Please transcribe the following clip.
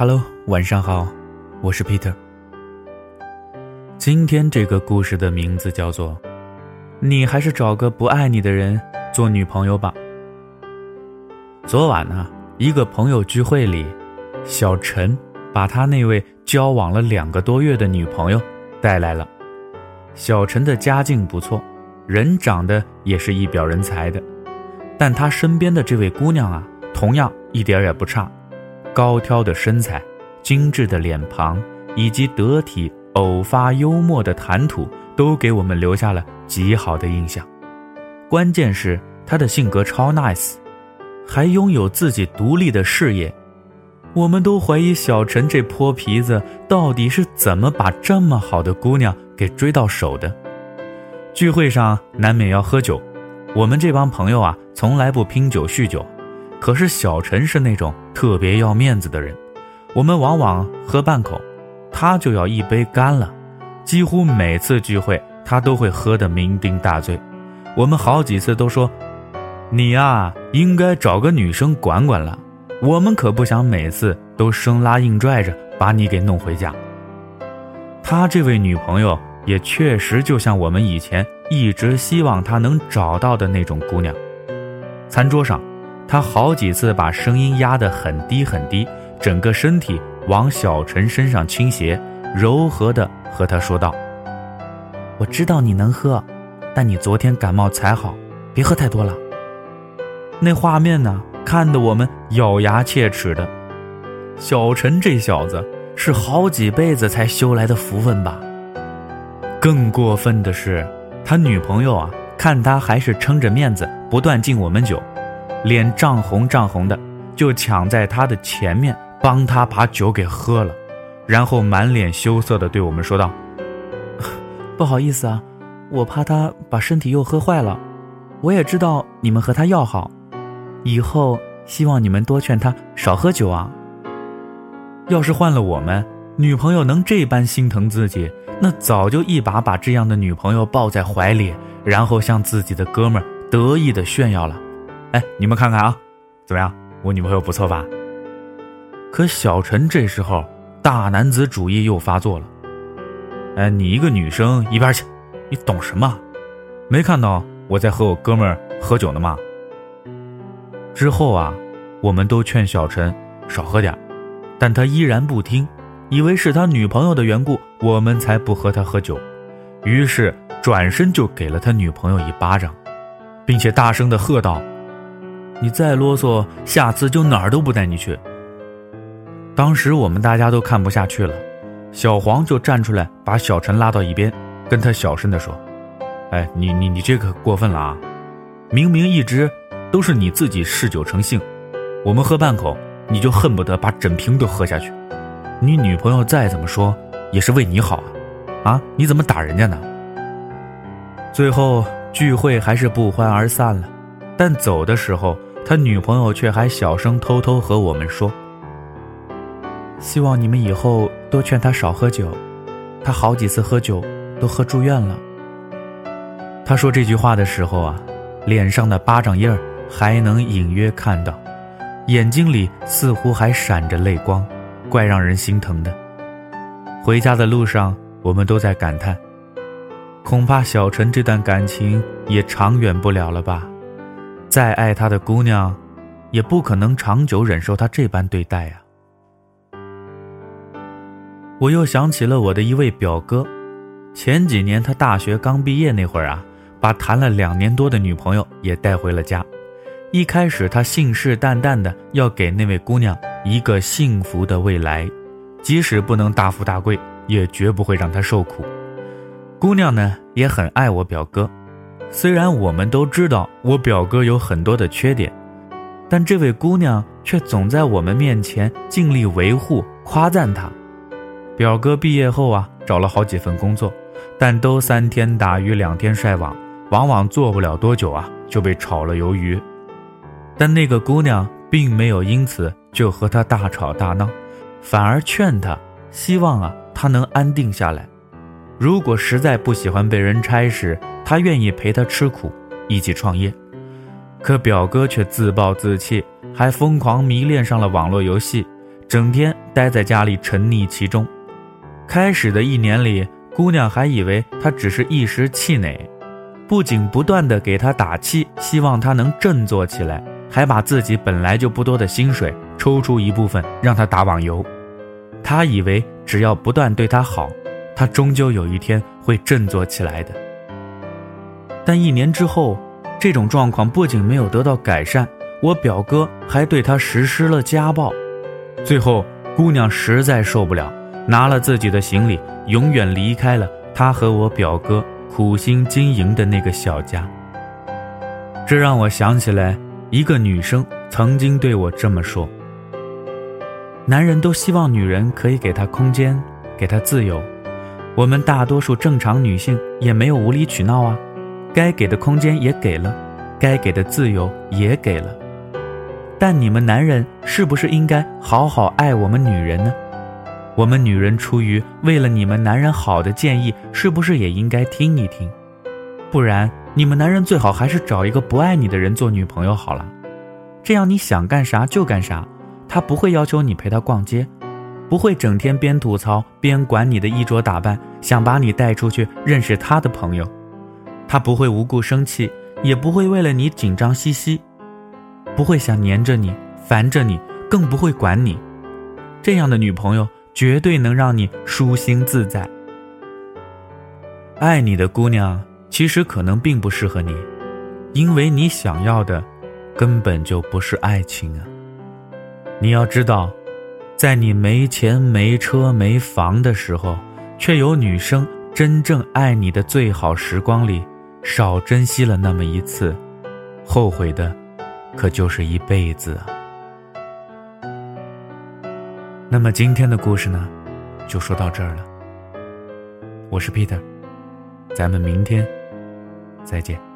Hello，晚上好，我是 Peter。今天这个故事的名字叫做“你还是找个不爱你的人做女朋友吧”。昨晚呢，一个朋友聚会里，小陈把他那位交往了两个多月的女朋友带来了。小陈的家境不错，人长得也是一表人才的，但他身边的这位姑娘啊，同样一点也不差。高挑的身材、精致的脸庞以及得体、偶发、幽默的谈吐，都给我们留下了极好的印象。关键是他的性格超 nice，还拥有自己独立的事业。我们都怀疑小陈这泼皮子到底是怎么把这么好的姑娘给追到手的。聚会上难免要喝酒，我们这帮朋友啊，从来不拼酒酗酒。可是小陈是那种特别要面子的人，我们往往喝半口，他就要一杯干了。几乎每次聚会，他都会喝得酩酊大醉。我们好几次都说：“你呀，应该找个女生管管了。”我们可不想每次都生拉硬拽着把你给弄回家。他这位女朋友也确实就像我们以前一直希望他能找到的那种姑娘。餐桌上。他好几次把声音压得很低很低，整个身体往小陈身上倾斜，柔和地和他说道：“我知道你能喝，但你昨天感冒才好，别喝太多了。”那画面呢，看得我们咬牙切齿的。小陈这小子是好几辈子才修来的福分吧？更过分的是，他女朋友啊，看他还是撑着面子不断敬我们酒。脸涨红涨红的，就抢在他的前面帮他把酒给喝了，然后满脸羞涩的对我们说道：“不好意思啊，我怕他把身体又喝坏了。我也知道你们和他要好，以后希望你们多劝他少喝酒啊。要是换了我们，女朋友能这般心疼自己，那早就一把把这样的女朋友抱在怀里，然后向自己的哥们儿得意的炫耀了。”哎，你们看看啊，怎么样？我女朋友不错吧？可小陈这时候大男子主义又发作了。哎，你一个女生一边去，你懂什么？没看到我在和我哥们儿喝酒呢吗？之后啊，我们都劝小陈少喝点，但他依然不听，以为是他女朋友的缘故，我们才不和他喝酒。于是转身就给了他女朋友一巴掌，并且大声的喝道。你再啰嗦，下次就哪儿都不带你去。当时我们大家都看不下去了，小黄就站出来把小陈拉到一边，跟他小声的说：“哎，你你你这可过分了啊！明明一直都是你自己嗜酒成性，我们喝半口你就恨不得把整瓶都喝下去。你女朋友再怎么说也是为你好啊，啊，你怎么打人家呢？”最后聚会还是不欢而散了，但走的时候。他女朋友却还小声偷偷和我们说：“希望你们以后多劝他少喝酒，他好几次喝酒都喝住院了。”他说这句话的时候啊，脸上的巴掌印儿还能隐约看到，眼睛里似乎还闪着泪光，怪让人心疼的。回家的路上，我们都在感叹：恐怕小陈这段感情也长远不了了吧。再爱他的姑娘，也不可能长久忍受他这般对待啊！我又想起了我的一位表哥，前几年他大学刚毕业那会儿啊，把谈了两年多的女朋友也带回了家。一开始他信誓旦旦的要给那位姑娘一个幸福的未来，即使不能大富大贵，也绝不会让她受苦。姑娘呢，也很爱我表哥。虽然我们都知道我表哥有很多的缺点，但这位姑娘却总在我们面前尽力维护、夸赞他。表哥毕业后啊，找了好几份工作，但都三天打鱼两天晒网，往往做不了多久啊就被炒了鱿鱼。但那个姑娘并没有因此就和他大吵大闹，反而劝他，希望啊他能安定下来。如果实在不喜欢被人差事，他愿意陪他吃苦，一起创业，可表哥却自暴自弃，还疯狂迷恋上了网络游戏，整天待在家里沉溺其中。开始的一年里，姑娘还以为他只是一时气馁，不仅不断的给他打气，希望他能振作起来，还把自己本来就不多的薪水抽出一部分让他打网游。他以为只要不断对他好，他终究有一天会振作起来的。但一年之后，这种状况不仅没有得到改善，我表哥还对她实施了家暴。最后，姑娘实在受不了，拿了自己的行李，永远离开了他和我表哥苦心经营的那个小家。这让我想起来，一个女生曾经对我这么说：“男人都希望女人可以给他空间，给他自由。我们大多数正常女性也没有无理取闹啊。”该给的空间也给了，该给的自由也给了，但你们男人是不是应该好好爱我们女人呢？我们女人出于为了你们男人好的建议，是不是也应该听一听？不然，你们男人最好还是找一个不爱你的人做女朋友好了，这样你想干啥就干啥，他不会要求你陪他逛街，不会整天边吐槽边管你的衣着打扮，想把你带出去认识他的朋友。他不会无故生气，也不会为了你紧张兮兮，不会想黏着你、烦着你，更不会管你。这样的女朋友绝对能让你舒心自在。爱你的姑娘其实可能并不适合你，因为你想要的根本就不是爱情啊！你要知道，在你没钱、没车、没房的时候，却有女生真正爱你的最好时光里。少珍惜了那么一次，后悔的可就是一辈子啊。那么今天的故事呢，就说到这儿了。我是 Peter，咱们明天再见。